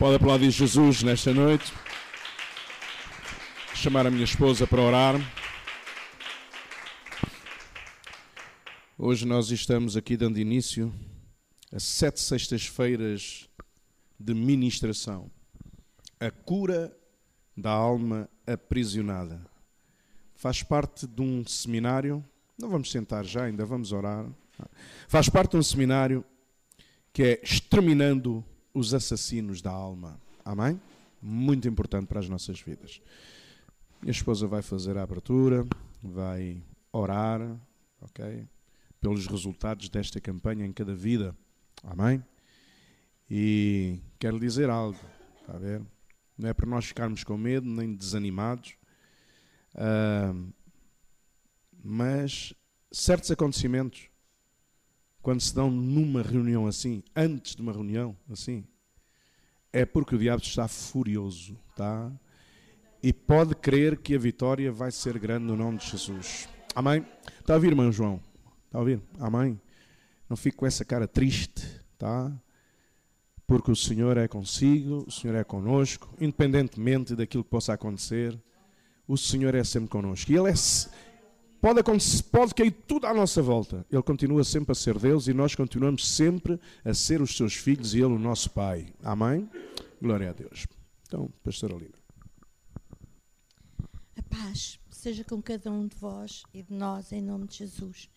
Pode aplaudir Jesus nesta noite. Chamar a minha esposa para orar. Hoje nós estamos aqui dando início a sete sextas-feiras de ministração. A cura da alma aprisionada. Faz parte de um seminário. Não vamos sentar já, ainda vamos orar. Faz parte de um seminário que é Exterminando os Assassinos da Alma. Amém? Muito importante para as nossas vidas. Minha esposa vai fazer a abertura, vai orar, ok? Pelos resultados desta campanha em cada vida. Amém? E quero dizer algo, está a ver? Não é para nós ficarmos com medo nem desanimados, uh, mas certos acontecimentos quando se dão numa reunião assim, antes de uma reunião assim, é porque o diabo está furioso, tá? E pode crer que a vitória vai ser grande no nome de Jesus. Amém? Está a ouvir, irmão João? Está a ouvir? Amém? Não fique com essa cara triste, tá? Porque o Senhor é consigo, o Senhor é conosco, independentemente daquilo que possa acontecer, o Senhor é sempre conosco. E Ele é, Pode, pode cair tudo à nossa volta. Ele continua sempre a ser Deus e nós continuamos sempre a ser os seus filhos e Ele o nosso Pai. Amém? Glória a Deus. Então, Pastor Alina. A paz seja com cada um de vós e de nós, em nome de Jesus.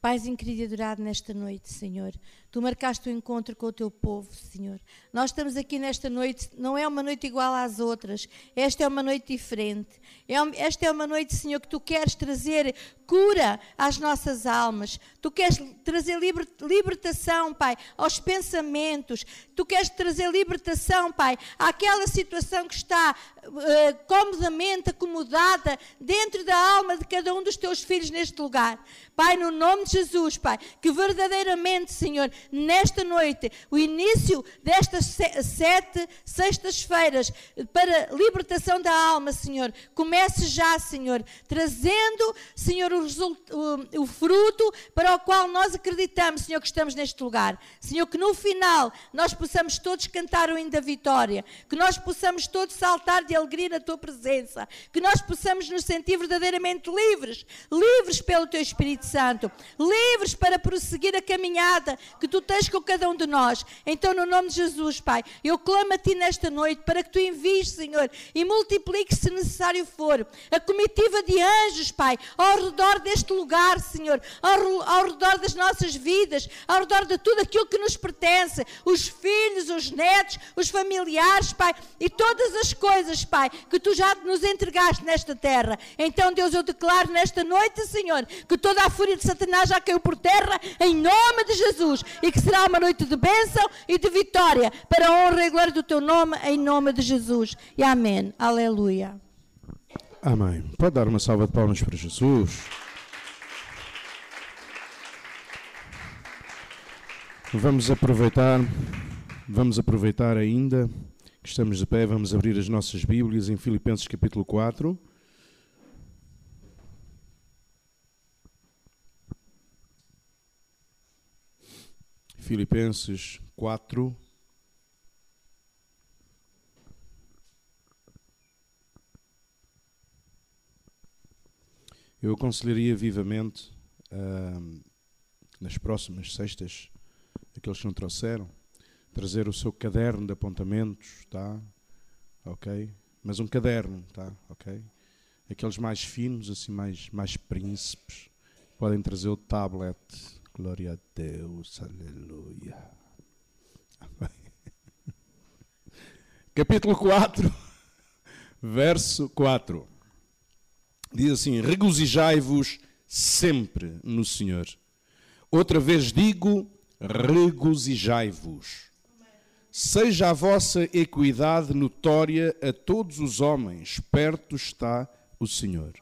Paizinho querido e adorado nesta noite, Senhor. Tu marcaste o encontro com o teu povo, Senhor. Nós estamos aqui nesta noite, não é uma noite igual às outras. Esta é uma noite diferente. É esta é uma noite, Senhor, que tu queres trazer cura às nossas almas. Tu queres trazer libertação, Pai, aos pensamentos. Tu queres trazer libertação, Pai, àquela situação que está uh, comodamente acomodada dentro da alma de cada um dos teus filhos neste lugar. Pai, no nome de Jesus, Pai, que verdadeiramente, Senhor, nesta noite, o início destas sete sextas-feiras para libertação da alma, Senhor, comece já, Senhor, trazendo, Senhor, o, o, o fruto para o qual nós acreditamos, Senhor, que estamos neste lugar. Senhor, que no final nós possamos todos cantar o hino da vitória, que nós possamos todos saltar de alegria na tua presença, que nós possamos nos sentir verdadeiramente livres, livres pelo teu Espírito Santo, livres para prosseguir a caminhada que tu tens com cada um de nós. Então, no nome de Jesus, Pai, eu clamo a ti nesta noite para que tu envies, Senhor, e multipliques, se necessário for, a comitiva de anjos, Pai, ao redor deste lugar, Senhor, ao, ao redor das nossas vidas, ao redor de tudo aquilo que nos pertence, os filhos, os netos, os familiares, Pai, e todas as coisas, Pai, que tu já nos entregaste nesta terra. Então, Deus, eu declaro nesta noite, Senhor, que toda a fúria de Satanás já caiu por terra, em nome de Jesus, e que será uma noite de bênção e de vitória, para a honra e glória do teu nome, em nome de Jesus. E amém. Aleluia. Amém. Pode dar uma salva de palmas para Jesus. Vamos aproveitar, vamos aproveitar ainda que estamos de pé, vamos abrir as nossas Bíblias em Filipenses capítulo 4. Filipenses 4. Eu aconselharia vivamente, uh, nas próximas sextas, aqueles que não trouxeram, trazer o seu caderno de apontamentos, tá? Ok? Mas um caderno, tá? Ok? Aqueles mais finos, assim, mais, mais príncipes, podem trazer o tablet Glória a Deus, aleluia. Capítulo 4, verso 4. Diz assim: Regozijai-vos sempre no Senhor. Outra vez digo: regozijai-vos. Seja a vossa equidade notória a todos os homens, perto está o Senhor.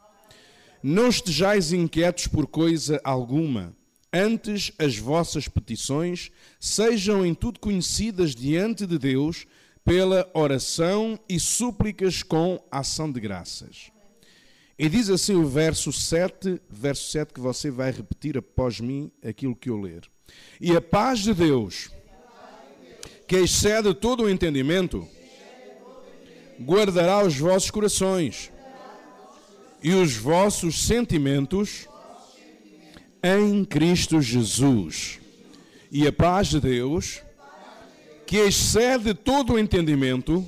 Não estejais inquietos por coisa alguma Antes, as vossas petições sejam em tudo conhecidas diante de Deus pela oração e súplicas com ação de graças. E diz assim o verso 7, verso 7 que você vai repetir após mim aquilo que eu ler. E a paz de Deus, que excede todo o entendimento, guardará os vossos corações e os vossos sentimentos em Cristo Jesus. E a paz de Deus, que excede todo o entendimento,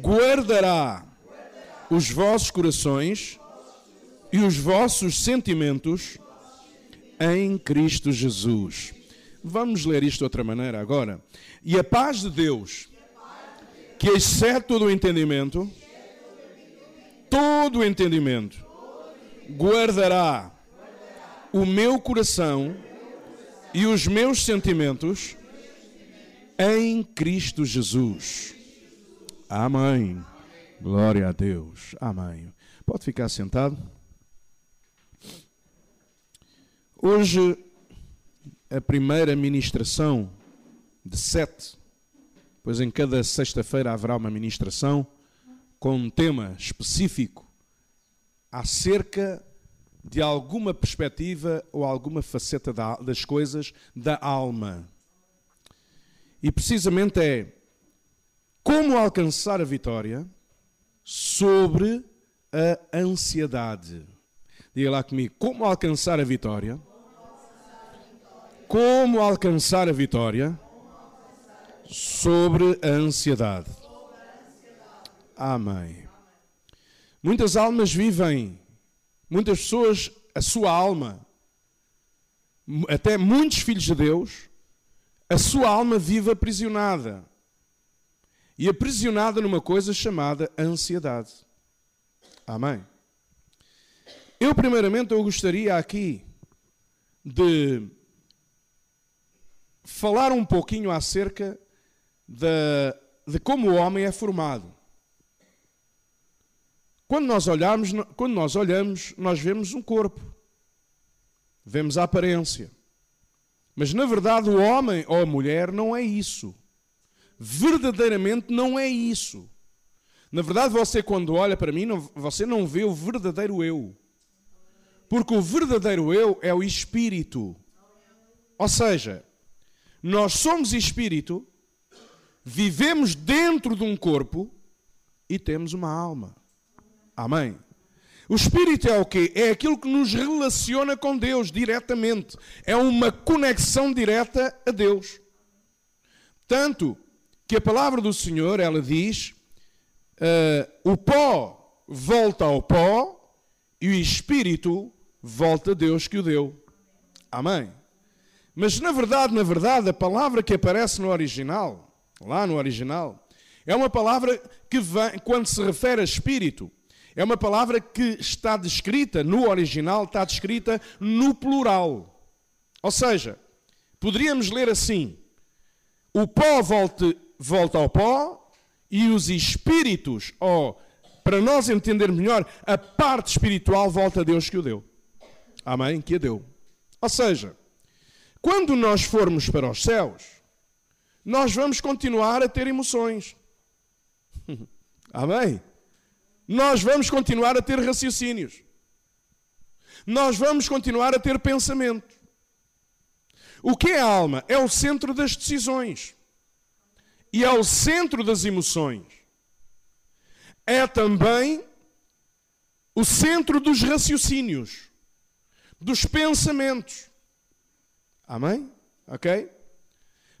guardará os vossos corações e os vossos sentimentos em Cristo Jesus. Vamos ler isto de outra maneira agora. E a paz de Deus, que excede todo o entendimento, todo o entendimento, guardará o meu coração e os meus sentimentos em Cristo Jesus. Amém. Glória a Deus. Amém. Pode ficar sentado. Hoje, a primeira ministração de sete, pois em cada sexta-feira haverá uma ministração com um tema específico acerca de alguma perspectiva ou alguma faceta das coisas da alma. E precisamente é como alcançar a vitória sobre a ansiedade. Diga lá comigo, como alcançar a vitória como alcançar a vitória sobre a ansiedade. Amém. Muitas almas vivem, muitas pessoas, a sua alma, até muitos filhos de Deus, a sua alma vive aprisionada. E aprisionada numa coisa chamada ansiedade. Amém. Eu, primeiramente, eu gostaria aqui de falar um pouquinho acerca de, de como o homem é formado. Quando nós, olhamos, quando nós olhamos, nós vemos um corpo, vemos a aparência. Mas na verdade, o homem ou a mulher não é isso. Verdadeiramente não é isso. Na verdade, você, quando olha para mim, não, você não vê o verdadeiro eu. Porque o verdadeiro eu é o espírito. Ou seja, nós somos espírito, vivemos dentro de um corpo e temos uma alma. Amém. O espírito é o quê? É aquilo que nos relaciona com Deus diretamente. É uma conexão direta a Deus. Tanto que a palavra do Senhor, ela diz: uh, o pó volta ao pó e o espírito volta a Deus que o deu. Amém. Mas na verdade, na verdade, a palavra que aparece no original, lá no original, é uma palavra que vem, quando se refere a espírito, é uma palavra que está descrita no original, está descrita no plural. Ou seja, poderíamos ler assim: o pó volta, volta ao pó e os espíritos, ou para nós entendermos melhor, a parte espiritual volta a Deus que o deu. Amém? Que a deu. Ou seja, quando nós formos para os céus, nós vamos continuar a ter emoções. Amém? Nós vamos continuar a ter raciocínios. Nós vamos continuar a ter pensamento. O que é a alma? É o centro das decisões. E é o centro das emoções. É também o centro dos raciocínios, dos pensamentos. Amém? Ok?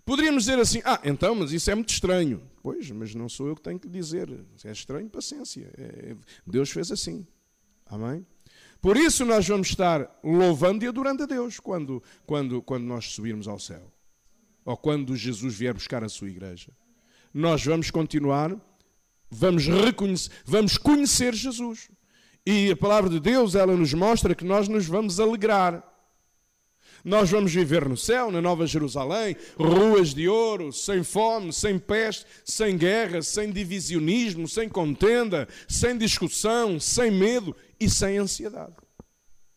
Poderíamos dizer assim: ah, então, mas isso é muito estranho. Pois, mas não sou eu que tenho que dizer. É estranho, paciência. É, Deus fez assim. Amém? Por isso nós vamos estar louvando e adorando a Deus quando, quando, quando nós subirmos ao céu. Ou quando Jesus vier buscar a sua igreja. Nós vamos continuar, vamos reconhecer, vamos conhecer Jesus. E a palavra de Deus, ela nos mostra que nós nos vamos alegrar. Nós vamos viver no céu, na Nova Jerusalém, ruas de ouro, sem fome, sem peste, sem guerra, sem divisionismo, sem contenda, sem discussão, sem medo e sem ansiedade.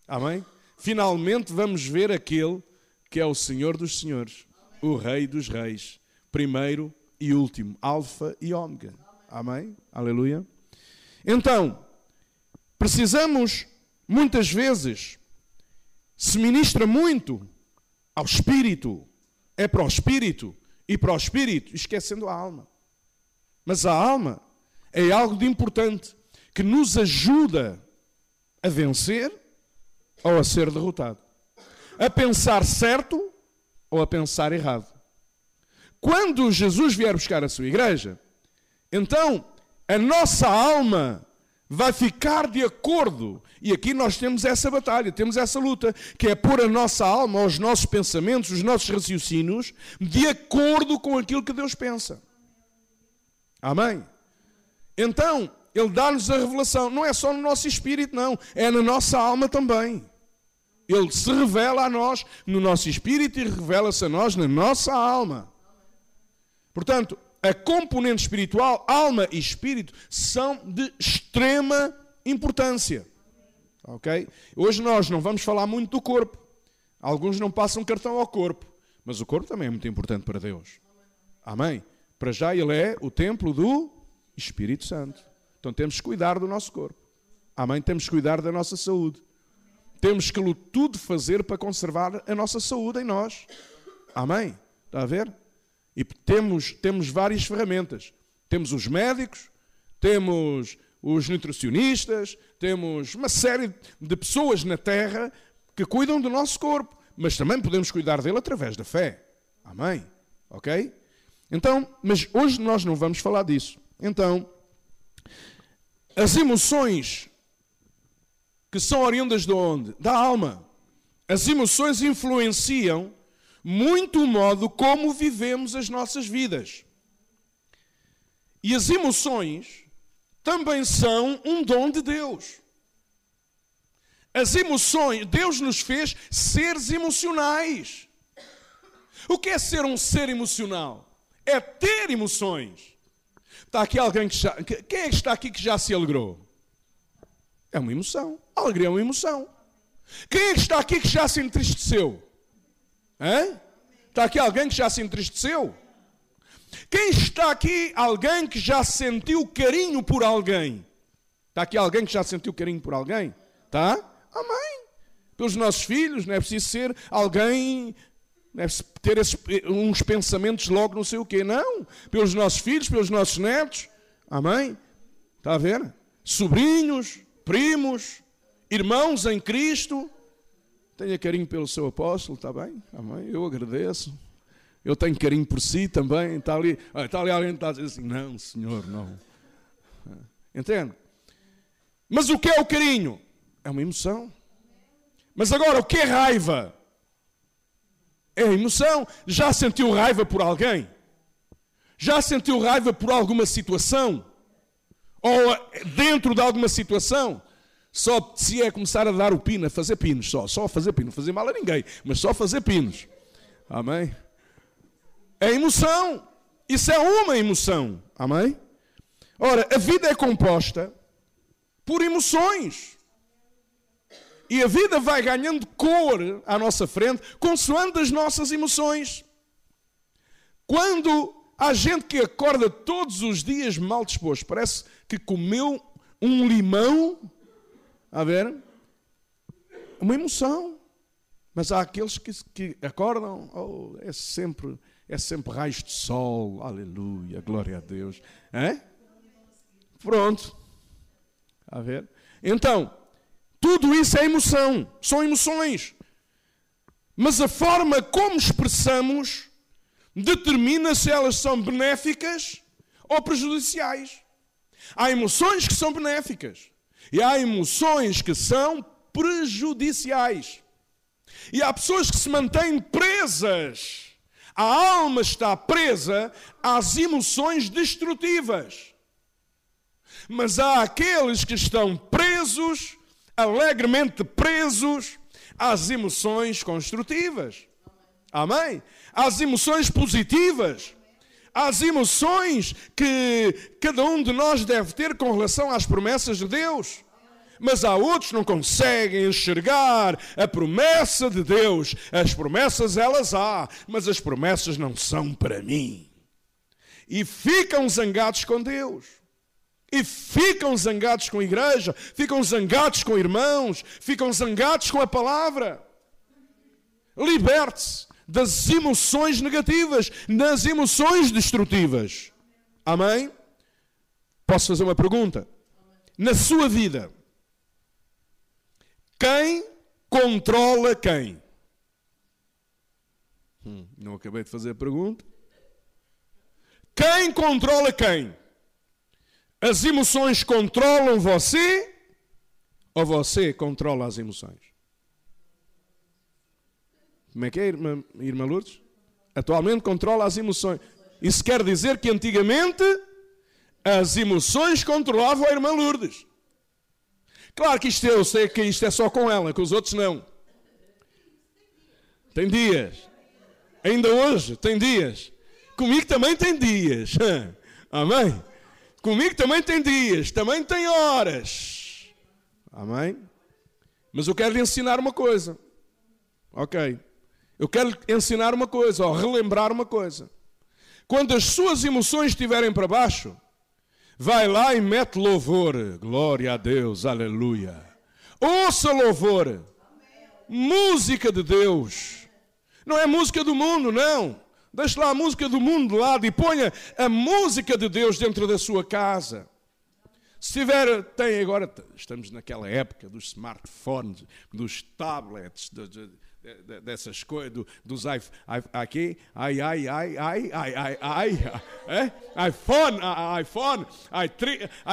Amém? Finalmente vamos ver aquele que é o Senhor dos Senhores, o Rei dos Reis, primeiro e último, Alfa e Ômega. Amém? Aleluia. Então, precisamos muitas vezes se ministra muito ao espírito, é para o espírito e para o espírito, esquecendo a alma. Mas a alma é algo de importante que nos ajuda a vencer ou a ser derrotado. A pensar certo ou a pensar errado. Quando Jesus vier buscar a sua igreja, então a nossa alma vai ficar de acordo. E aqui nós temos essa batalha, temos essa luta, que é pôr a nossa alma, os nossos pensamentos, os nossos raciocínios, de acordo com aquilo que Deus pensa. Amém? Então, Ele dá-nos a revelação, não é só no nosso espírito, não, é na nossa alma também. Ele se revela a nós no nosso espírito e revela-se a nós na nossa alma. Portanto, a componente espiritual, alma e espírito, são de extrema importância. Ok? Hoje nós não vamos falar muito do corpo. Alguns não passam cartão ao corpo. Mas o corpo também é muito importante para Deus. Amém? Para já ele é o templo do Espírito Santo. Então temos que cuidar do nosso corpo. Amém? Temos que cuidar da nossa saúde. Temos que tudo fazer para conservar a nossa saúde em nós. Amém? Está a ver? E temos, temos várias ferramentas. Temos os médicos, temos os nutricionistas, temos uma série de pessoas na Terra que cuidam do nosso corpo, mas também podemos cuidar dele através da fé. Amém? Ok? Então, mas hoje nós não vamos falar disso. Então, as emoções que são oriundas de onde? Da alma. As emoções influenciam muito o modo como vivemos as nossas vidas. E as emoções também são um dom de Deus. As emoções, Deus nos fez seres emocionais. O que é ser um ser emocional? É ter emoções. Está aqui alguém que já. Quem é que está aqui que já se alegrou? É uma emoção. A alegria é uma emoção. Quem é que está aqui que já se entristeceu? Hã? Está aqui alguém que já se entristeceu? Quem está aqui? Alguém que já sentiu carinho por alguém? Está aqui alguém que já sentiu carinho por alguém? Tá? Amém. Pelos nossos filhos, não é preciso ser alguém, não é ter esses, uns pensamentos logo não sei o quê. Não. Pelos nossos filhos, pelos nossos netos. Amém. Está a ver? Sobrinhos, primos, irmãos em Cristo. Tenha carinho pelo seu apóstolo, está bem? Amém? Eu agradeço. Eu tenho carinho por si também. Está ali, está ali alguém que está a dizer assim: não, senhor, não. Entende? Mas o que é o carinho? É uma emoção. Mas agora, o que é raiva? É emoção. Já sentiu raiva por alguém? Já sentiu raiva por alguma situação? Ou dentro de alguma situação? Só se é começar a dar o pino, a fazer pinos, só, só fazer pinos, fazer mal a ninguém, mas só fazer pinos. Amém? É emoção. Isso é uma emoção. Amém? Ora, a vida é composta por emoções. E a vida vai ganhando cor à nossa frente, consoante as nossas emoções. Quando há gente que acorda todos os dias mal disposto, parece que comeu um limão a ver? Uma emoção. Mas há aqueles que, que acordam, oh, é sempre é sempre raios de sol, aleluia, glória a Deus. É? Pronto. A ver? Então, tudo isso é emoção, são emoções. Mas a forma como expressamos determina se elas são benéficas ou prejudiciais. Há emoções que são benéficas. E há emoções que são prejudiciais. E há pessoas que se mantêm presas. A alma está presa às emoções destrutivas. Mas há aqueles que estão presos, alegremente presos, às emoções construtivas. Amém? Às emoções positivas às emoções que cada um de nós deve ter com relação às promessas de Deus. Mas há outros que não conseguem enxergar a promessa de Deus. As promessas elas há, mas as promessas não são para mim. E ficam zangados com Deus. E ficam zangados com a igreja, ficam zangados com irmãos, ficam zangados com a palavra. Liberte-se das emoções negativas, das emoções destrutivas. Amém? Posso fazer uma pergunta? Na sua vida, quem controla quem? Hum, não acabei de fazer a pergunta. Quem controla quem? As emoções controlam você ou você controla as emoções? Como é que é, irmã, irmã Lourdes? Atualmente controla as emoções. Isso quer dizer que antigamente as emoções controlavam a irmã Lourdes. Claro que isto eu sei que isto é só com ela, com os outros não. Tem dias. Ainda hoje tem dias. Comigo também tem dias. Amém? Comigo também tem dias, também tem horas. Amém? Mas eu quero lhe ensinar uma coisa. Ok. Eu quero lhe ensinar uma coisa, ou relembrar uma coisa. Quando as suas emoções estiverem para baixo, vai lá e mete louvor. Glória a Deus, aleluia. Ouça louvor. Música de Deus. Não é música do mundo, não. Deixe lá a música do mundo de lado e ponha a música de Deus dentro da sua casa. Se tiver, tem agora, estamos naquela época dos smartphones, dos tablets, de, dessas coisas, do, dos aqui, ai, ai, ai, ai, ai, ai, ai, é? iPhone, iPhone,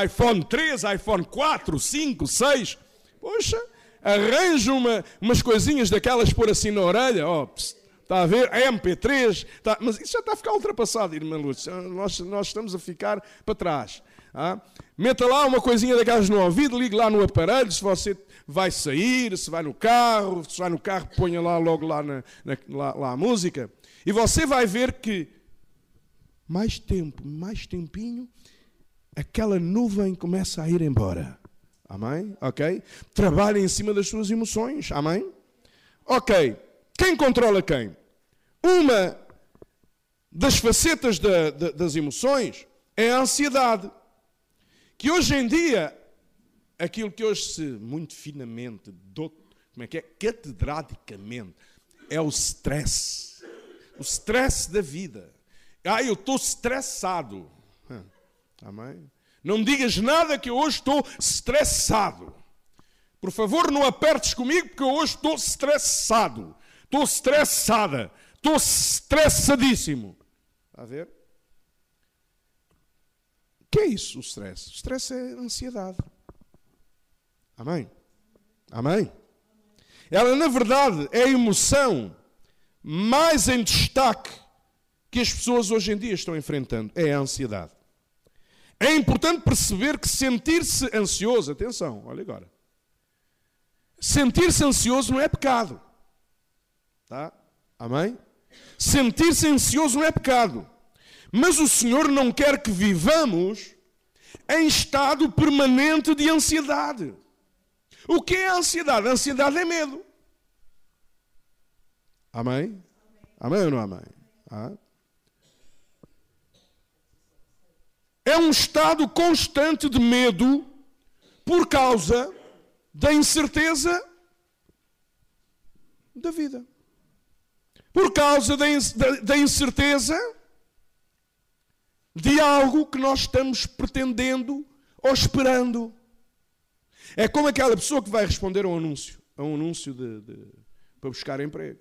iPhone 3, iPhone 4, 5, 6. Poxa, arranja uma, umas coisinhas daquelas por assim na orelha, ó, oh, Está a ver? MP3. Está... Mas isso já está a ficar ultrapassado, irmã Lúcia. Nós, nós estamos a ficar para trás. Ah? Meta lá uma coisinha daquelas no ouvido, ligue lá no aparelho, se você vai sair, se vai no carro, se vai no carro, ponha lá logo lá, na, na, lá, lá a música. E você vai ver que mais tempo, mais tempinho, aquela nuvem começa a ir embora. Amém? Ok? Trabalhe em cima das suas emoções. Amém? Ok. Quem controla quem? Uma das facetas da, da, das emoções é a ansiedade. Que hoje em dia, aquilo que hoje se muito finamente, como é que é? Catedradicamente, é o stress. O stress da vida. Ah, eu estou estressado. Amém? Não me digas nada que eu hoje estou estressado. Por favor, não apertes comigo porque eu hoje estou estressado. Estou estressada. Estou estressadíssimo. Está a ver? Que é isso, o stress? O stress é ansiedade. Amém? Amém? Ela, na verdade, é a emoção mais em destaque que as pessoas hoje em dia estão enfrentando. É a ansiedade. É importante perceber que sentir-se ansioso, atenção, olha agora. Sentir-se ansioso não é pecado. Tá? Amém? Sentir-se ansioso não é pecado. Mas o Senhor não quer que vivamos em estado permanente de ansiedade. O que é ansiedade? Ansiedade é medo. Amém? Amém ou não amém? Ah. É um estado constante de medo por causa da incerteza da vida por causa da incerteza de algo que nós estamos pretendendo ou esperando. É como aquela pessoa que vai responder a um anúncio, a um anúncio de, de, para buscar emprego.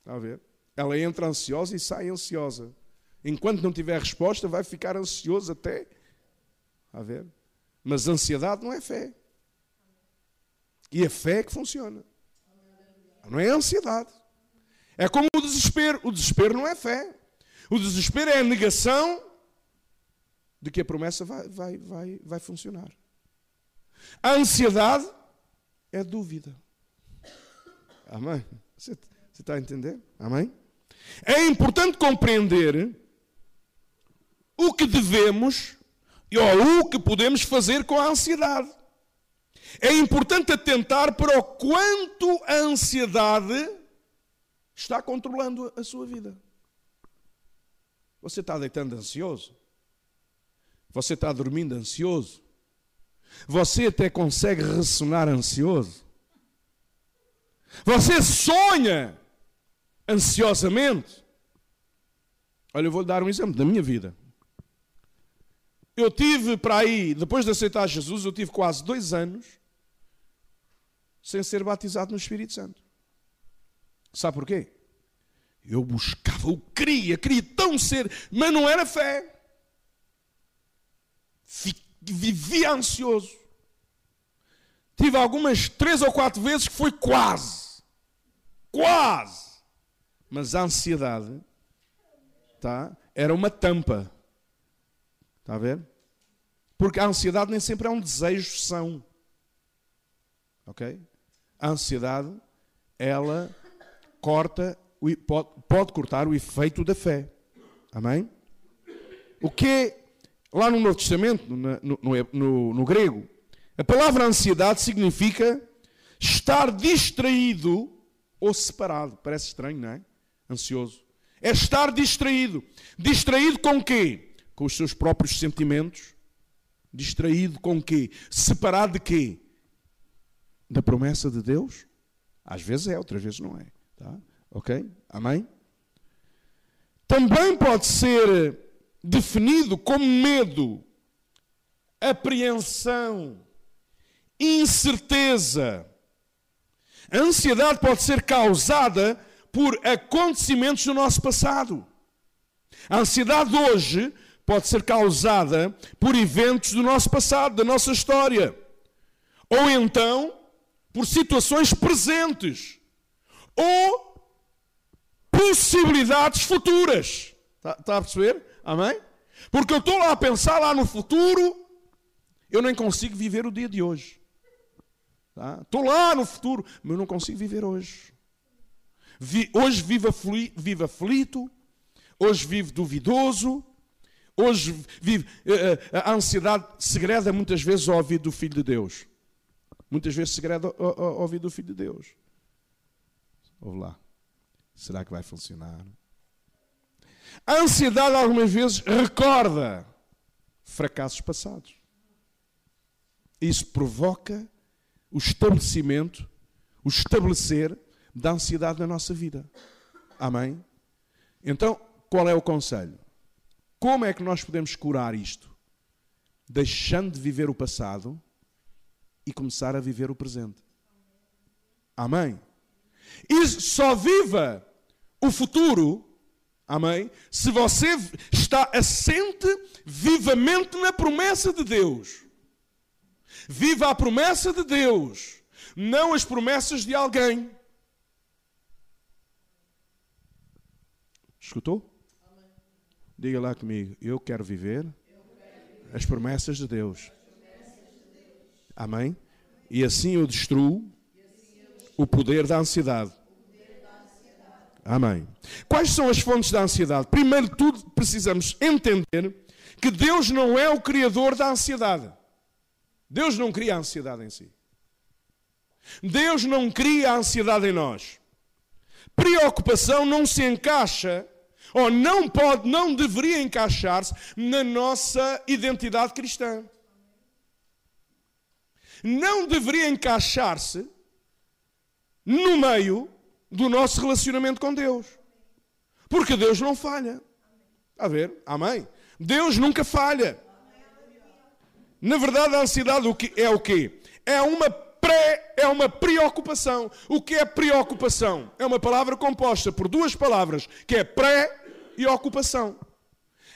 Está a ver? Ela entra ansiosa e sai ansiosa. Enquanto não tiver resposta, vai ficar ansioso até. Está a ver? Mas ansiedade não é fé. E a fé é que funciona. Não é ansiedade. É como o desespero. O desespero não é fé. O desespero é a negação de que a promessa vai, vai, vai, vai funcionar. A ansiedade é dúvida. Amém? Você, você está a entender? Amém? É importante compreender o que devemos ou o que podemos fazer com a ansiedade. É importante atentar para o quanto a ansiedade está controlando a sua vida. Você está deitando ansioso? Você está dormindo ansioso? Você até consegue ressonar ansioso? Você sonha ansiosamente? Olha, eu vou dar um exemplo da minha vida. Eu tive para aí, depois de aceitar Jesus, eu tive quase dois anos sem ser batizado no Espírito Santo. Sabe porquê? Eu buscava, eu queria, queria tão ser, mas não era fé. Vivia ansioso. Tive algumas três ou quatro vezes que foi quase. Quase. Mas a ansiedade tá, era uma tampa. Está a ver? Porque a ansiedade nem sempre é um desejo são. Ok? A ansiedade, ela corta pode, pode cortar o efeito da fé. Amém? O que lá no Novo Testamento, no, no, no, no grego, a palavra ansiedade significa estar distraído ou separado. Parece estranho, não é? Ansioso. É estar distraído. Distraído com quê? Com os seus próprios sentimentos. Distraído com quê? Separado de quê? Da promessa de Deus? Às vezes é, outras vezes não é. Tá? Ok? Amém? Também pode ser definido como medo, apreensão, incerteza. A ansiedade pode ser causada por acontecimentos do nosso passado. A ansiedade hoje pode ser causada por eventos do nosso passado, da nossa história. Ou então por situações presentes. Ou possibilidades futuras. Está, está a perceber? Amém? Porque eu estou lá a pensar lá no futuro, eu nem consigo viver o dia de hoje. Tá? Estou lá no futuro, mas eu não consigo viver hoje. Vi, hoje vivo aflito, vivo aflito, hoje vivo duvidoso, hoje vivo. Eh, eh, a ansiedade segreda muitas vezes ao ouvido do Filho de Deus. Muitas vezes segreda ao, ao ouvido do Filho de Deus. Ouve lá. Será que vai funcionar? A ansiedade algumas vezes recorda fracassos passados. Isso provoca o estabelecimento, o estabelecer da ansiedade na nossa vida. Amém? Então, qual é o conselho? Como é que nós podemos curar isto? Deixando de viver o passado e começar a viver o presente. Amém? E só viva o futuro, amém? Se você está assente vivamente na promessa de Deus. Viva a promessa de Deus, não as promessas de alguém. Escutou? Diga lá comigo, eu quero viver as promessas de Deus. Amém? E assim eu destruo o poder da ansiedade. Amém. Quais são as fontes da ansiedade? Primeiro de tudo, precisamos entender que Deus não é o criador da ansiedade. Deus não cria a ansiedade em si. Deus não cria a ansiedade em nós. Preocupação não se encaixa, ou não pode, não deveria encaixar-se na nossa identidade cristã. Não deveria encaixar-se no meio do nosso relacionamento com Deus. Porque Deus não falha. A ver? Amém? Deus nunca falha. Na verdade, a ansiedade é o quê? É uma pré, é uma preocupação. O que é preocupação? É uma palavra composta por duas palavras, que é pré e ocupação.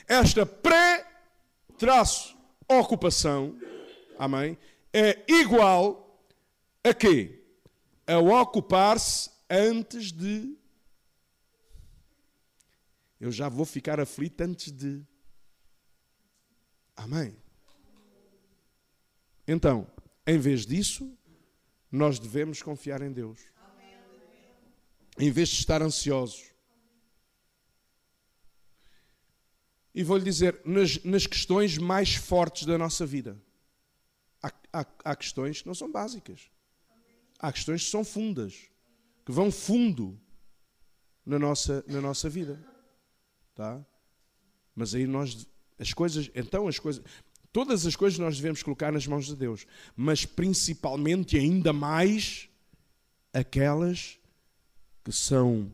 Esta pré traço ocupação, amém? É igual a quê? A ocupar-se antes de. Eu já vou ficar aflito antes de. Amém. Então, em vez disso, nós devemos confiar em Deus. Em vez de estar ansiosos. E vou-lhe dizer, nas, nas, questões mais fortes da nossa vida, há, há, há questões que não são básicas. Há questões que são fundas que vão fundo na nossa, na nossa vida. Tá? Mas aí nós, as coisas, então as coisas, todas as coisas nós devemos colocar nas mãos de Deus, mas principalmente ainda mais aquelas que são,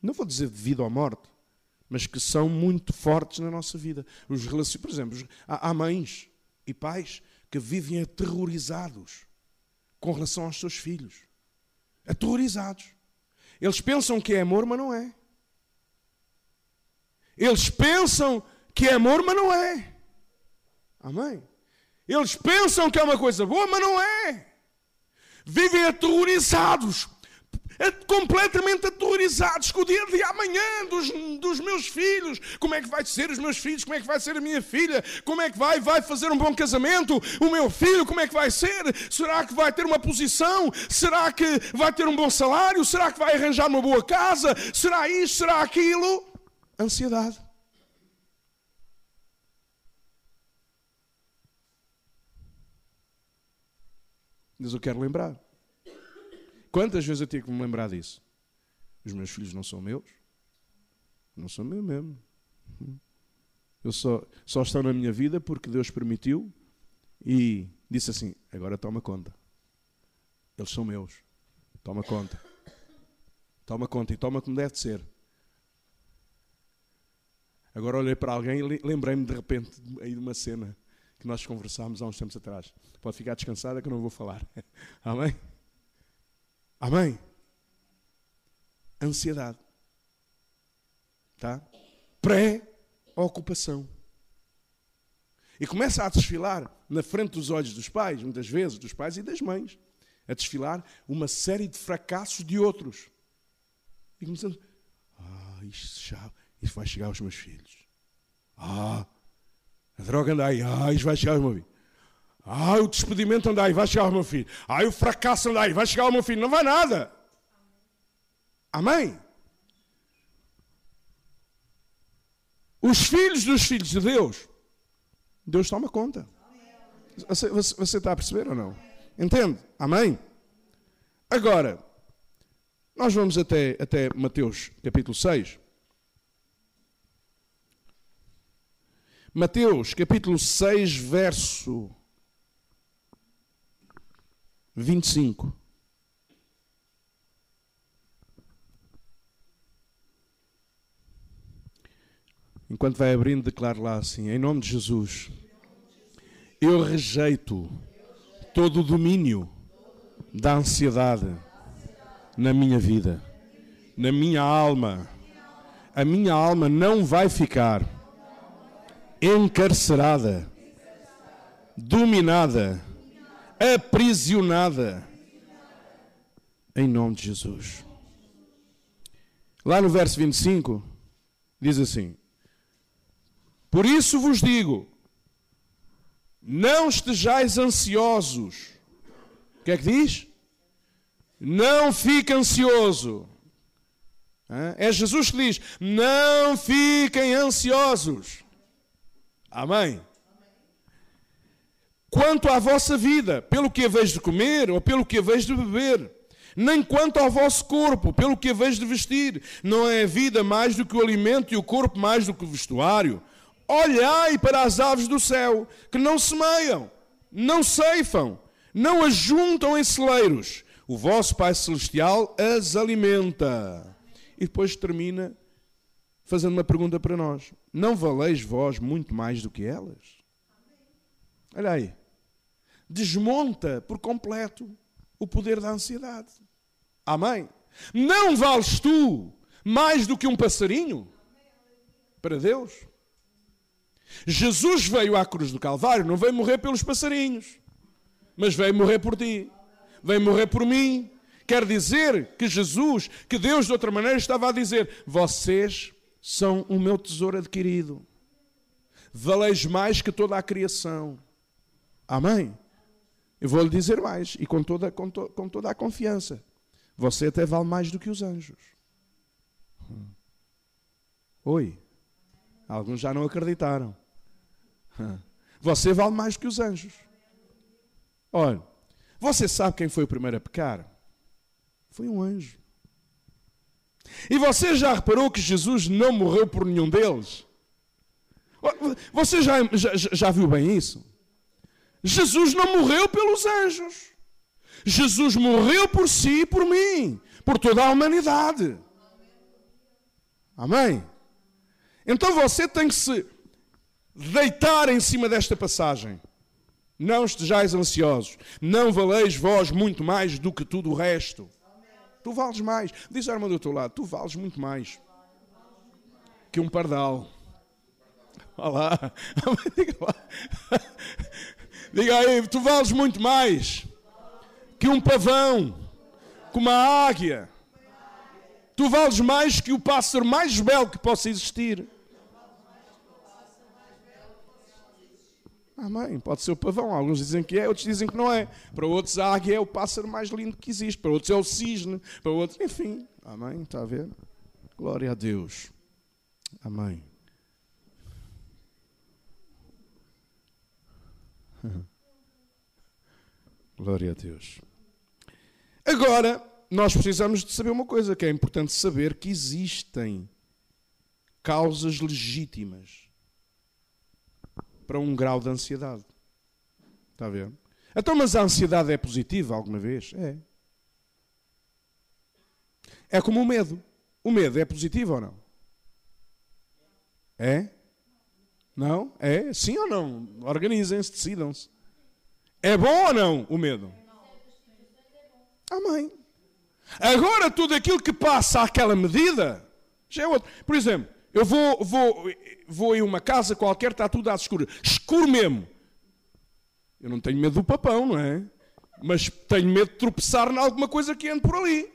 não vou dizer de vida ou morte, mas que são muito fortes na nossa vida. Os relacion... Por exemplo, há mães e pais que vivem aterrorizados com relação aos seus filhos. Aterrorizados. Eles pensam que é amor, mas não é. Eles pensam que é amor, mas não é. Amém? Eles pensam que é uma coisa boa, mas não é. Vivem aterrorizados completamente aterrorizados com o dia de amanhã dos, dos meus filhos. Como é que vai ser os meus filhos? Como é que vai ser a minha filha? Como é que vai? Vai fazer um bom casamento? O meu filho, como é que vai ser? Será que vai ter uma posição? Será que vai ter um bom salário? Será que vai arranjar uma boa casa? Será isto? Será aquilo? Ansiedade. Mas eu quero lembrar Quantas vezes eu tive que me lembrar disso? Os meus filhos não são meus? Não são meus mesmo. Eu só, só estão na minha vida porque Deus permitiu e disse assim: agora toma conta. Eles são meus. Toma conta. Toma conta e toma como deve ser. Agora olhei para alguém e lembrei-me de repente de uma cena que nós conversámos há uns tempos atrás. Pode ficar descansada que eu não vou falar. Amém? Amém? Ansiedade. Tá? Pré-ocupação. E começa a desfilar na frente dos olhos dos pais, muitas vezes, dos pais e das mães, a desfilar uma série de fracassos de outros. E começando, ah, isto, já, isto vai chegar aos meus filhos. Ah, a droga anda aí, ah, isto vai chegar aos meus filhos. Ah, o despedimento anda aí, vai chegar ao meu filho. Ah, o fracasso anda aí, vai chegar ao meu filho. Não vai nada. Amém? Os filhos dos filhos de Deus, Deus toma conta. Você, você, você está a perceber ou não? Entende? Amém? Agora, nós vamos até, até Mateus capítulo 6. Mateus capítulo 6, verso 25. Enquanto vai abrindo, declaro lá assim: Em nome de Jesus, eu rejeito todo o domínio da ansiedade na minha vida, na minha alma. A minha alma não vai ficar encarcerada, dominada aprisionada. Em nome de Jesus. Lá no verso 25, diz assim: Por isso vos digo, não estejais ansiosos. O que é que diz? Não fique ansioso. É Jesus que diz: Não fiquem ansiosos. Amém quanto à vossa vida, pelo que haveis de comer ou pelo que haveis de beber, nem quanto ao vosso corpo, pelo que haveis de vestir. Não é a vida mais do que o alimento e o corpo mais do que o vestuário. Olhai para as aves do céu, que não semeiam, não ceifam, não ajuntam em celeiros. O vosso Pai Celestial as alimenta. E depois termina fazendo uma pergunta para nós: Não valeis vós muito mais do que elas? Olha aí desmonta por completo o poder da ansiedade. Amém? Não vales tu mais do que um passarinho para Deus? Jesus veio à cruz do Calvário, não veio morrer pelos passarinhos, mas veio morrer por ti, veio morrer por mim. Quer dizer que Jesus, que Deus de outra maneira estava a dizer: Vocês são o meu tesouro adquirido, valeis mais que toda a criação. Amém? Eu vou lhe dizer mais, e com toda, com, to, com toda a confiança: você até vale mais do que os anjos. Hum. Oi. Alguns já não acreditaram. Você vale mais do que os anjos. Olha, você sabe quem foi o primeiro a pecar? Foi um anjo. E você já reparou que Jesus não morreu por nenhum deles? Você já, já, já viu bem isso? Jesus não morreu pelos anjos. Jesus morreu por si e por mim, por toda a humanidade. Amém? Então você tem que se deitar em cima desta passagem. Não estejais ansiosos, não valeis vós muito mais do que tudo o resto. Tu vales mais. Diz a irmã do teu lado, tu vales muito mais que um pardal. Olá. Diga aí, tu vales muito mais que um pavão, que uma águia. Tu vales mais que o pássaro mais belo que possa existir. Amém. Pode ser o pavão. Alguns dizem que é, outros dizem que não é. Para outros, a águia é o pássaro mais lindo que existe. Para outros, é o cisne. Para outros, enfim. Amém. Está a ver? Glória a Deus. Amém. Glória a Deus. Agora, nós precisamos de saber uma coisa, que é importante saber que existem causas legítimas para um grau de ansiedade. Está a ver? Então, mas a ansiedade é positiva alguma vez? É. É como o medo. O medo é positivo ou não? É? Não? É? Sim ou não? Organizem-se, decidam-se. É bom ou não o medo? Amém. Agora, tudo aquilo que passa àquela medida já é outro. Por exemplo, eu vou, vou, vou em uma casa qualquer, está tudo às escuras. Escuro mesmo. Eu não tenho medo do papão, não é? Mas tenho medo de tropeçar em alguma coisa que ande por ali.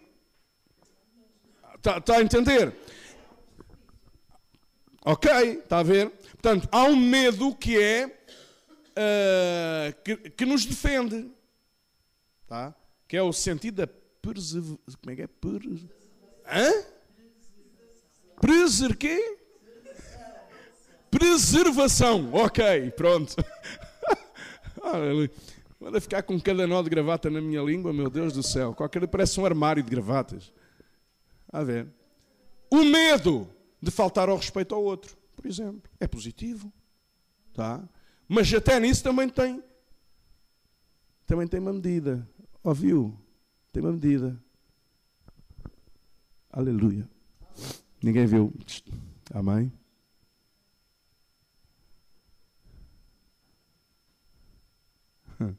Está, está a entender? Ok, está a ver? Portanto, há um medo que é uh, que, que, nos defende, tá? que é o sentido da preservação. Como é que é? Per... Hã? Preser quê? Preservação. Ok, pronto. Aleluia. Manda ficar com cada nó de gravata na minha língua, meu Deus do céu. Qualquer parece um armário de gravatas. A ver. O medo de faltar ao respeito ao outro, por exemplo, é positivo. Tá? Mas até nisso também tem também tem uma medida. Ouviu? Tem uma medida. Aleluia. Ninguém viu. Amém?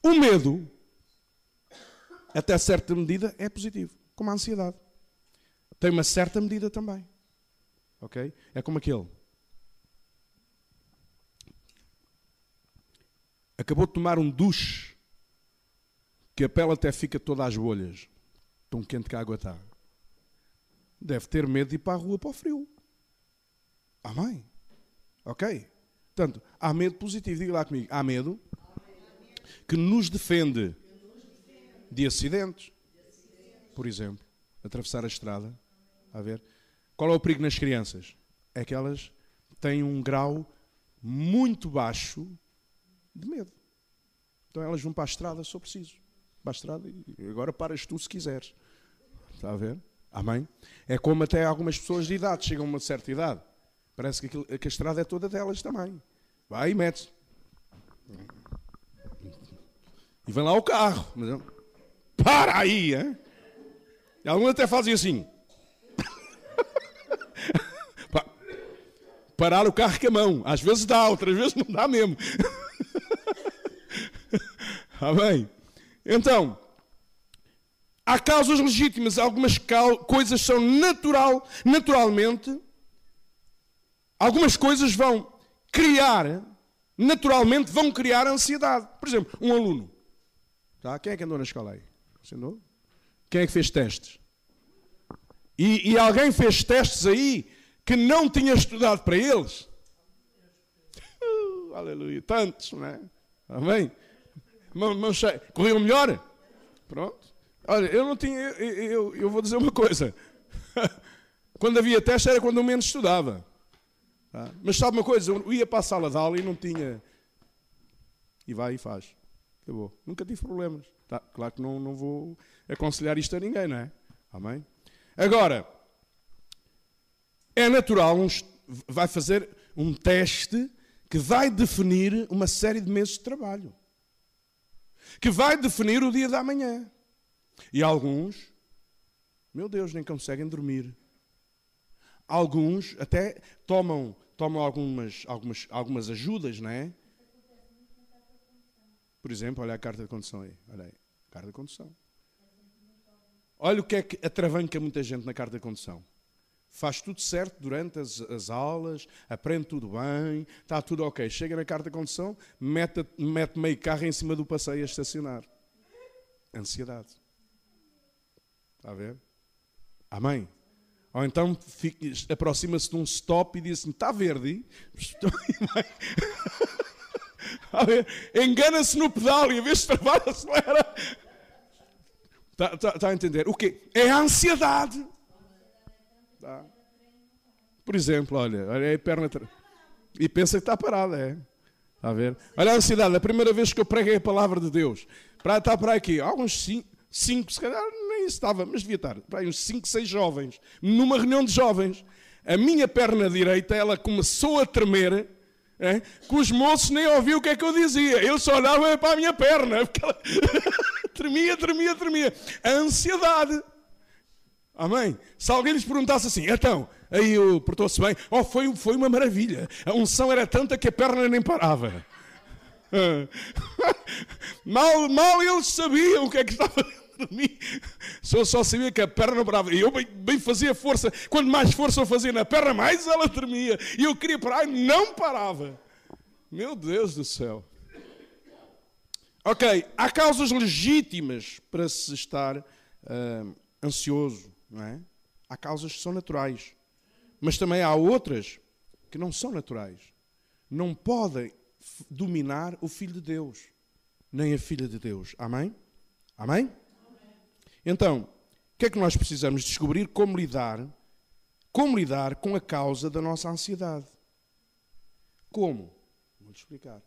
O medo, até certa medida, é positivo, como a ansiedade. Tem uma certa medida também. Ok? É como aquele. Acabou de tomar um duche que a pele até fica toda às bolhas. Tão quente que a água está. Deve ter medo de ir para a rua para o frio. Amém? Ok? Portanto, há medo positivo. Diga lá comigo. Há medo que nos defende de acidentes. Por exemplo, atravessar a estrada. A ver? Qual é o perigo nas crianças? É que elas têm um grau muito baixo de medo. Então elas vão para a estrada se for preciso. Para a estrada e agora paras tu se quiseres. Está a ver? Amém? É como até algumas pessoas de idade chegam a uma certa idade. Parece que, aquilo, que a estrada é toda delas também. Vai e mete E vem lá o carro. Para aí, hein? E alguns até fazem assim. Parar o carro com a mão. Às vezes dá, outras vezes não dá mesmo. Amém? Então, há causas legítimas, algumas coisas são natural, naturalmente, algumas coisas vão criar, naturalmente vão criar ansiedade. Por exemplo, um aluno. Tá? Quem é que andou na escola aí? Você andou? Quem é que fez testes? E, e alguém fez testes aí que não tinha estudado para eles? Uh, aleluia, tantos, não é? Amém? Cheia. Corriam melhor? Pronto. Olha, eu não tinha. Eu, eu, eu vou dizer uma coisa. quando havia teste era quando eu menos estudava. Tá? Mas sabe uma coisa? Eu ia para a sala de aula e não tinha. E vai e faz. Acabou. Nunca tive problemas. Tá? Claro que não, não vou aconselhar isto a ninguém, não é? Amém? Agora, é natural, um, vai fazer um teste que vai definir uma série de meses de trabalho que vai definir o dia da manhã. E alguns, meu Deus, nem conseguem dormir. Alguns até tomam, tomam algumas, algumas, algumas ajudas, não é? Por exemplo, olha a carta de condução aí. Olha aí, carta de condução. Olha o que é que atravanca muita gente na carta de condução. Faz tudo certo durante as, as aulas, aprende tudo bem, está tudo ok. Chega na carta de condução, mete, mete meio carro em cima do passeio a estacionar. Ansiedade. Está a ver? Amém? Ou então aproxima-se de um stop e diz assim: está verde? Engana-se no pedal e a vez de travar, acelera. Está, está, está a entender? O quê? É a ansiedade. Tá. Por exemplo, olha, olha a perna. E pensa que está parada, é. Está a ver? Olha a ansiedade, a primeira vez que eu preguei a palavra de Deus. Para, está para aqui, alguns cinco, cinco, se calhar nem estava, mas devia estar. Para aí, uns cinco, seis jovens. Numa reunião de jovens. A minha perna direita, ela começou a tremer. É, que os moços nem ouviam o que é que eu dizia. Eles só olhavam para a minha perna. Porque ela tremia, tremia, tremia. A ansiedade. Amém? Se alguém lhes perguntasse assim, então, aí portou-se bem, oh, foi, foi uma maravilha. A unção era tanta que a perna nem parava. mal, mal eles sabiam o que é que estava de mim. Só, só sabia que a perna parava. E eu bem, bem fazia força. Quanto mais força eu fazia na perna, mais ela tremia. E eu queria parar e não parava. Meu Deus do céu. Ok, há causas legítimas para se estar uh, ansioso não é? Há causas que são naturais, mas também há outras que não são naturais. Não podem dominar o Filho de Deus, nem a Filha de Deus. Amém? Amém? Então, o que é que nós precisamos descobrir? Como lidar, como lidar com a causa da nossa ansiedade. Como? Vou-te explicar.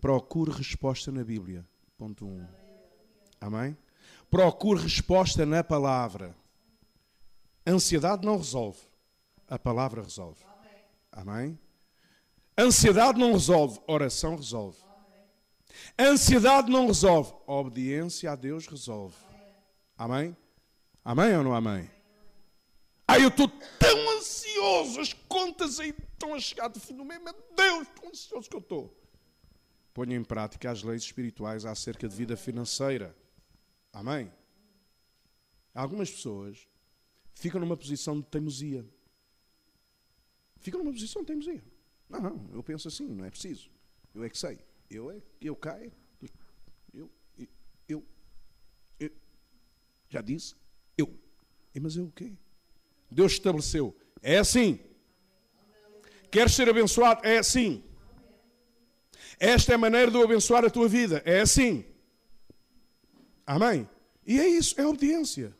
Procure resposta na Bíblia. Ponto 1. Um. Amém? Procure resposta na palavra. Ansiedade não resolve. A palavra resolve. Amém? Ansiedade não resolve. Oração resolve. Ansiedade não resolve. Obediência a Deus resolve. Amém? Amém ou não amém? Ai, eu estou tão ansioso, as contas aí estão a chegar do fim do mês, meu Deus, tão ansioso que eu estou. Ponha em prática as leis espirituais acerca de vida financeira. Amém? Algumas pessoas ficam numa posição de teimosia. Ficam numa posição de teimosia. Não, não, eu penso assim, não é preciso. Eu é que sei. Eu é eu caio. Eu, eu, eu, eu já disse, eu. Mas eu o quê? Deus estabeleceu. É assim. Queres ser abençoado? É assim. Esta é a maneira de eu abençoar a tua vida. É assim. Amém? E é isso, é obediência.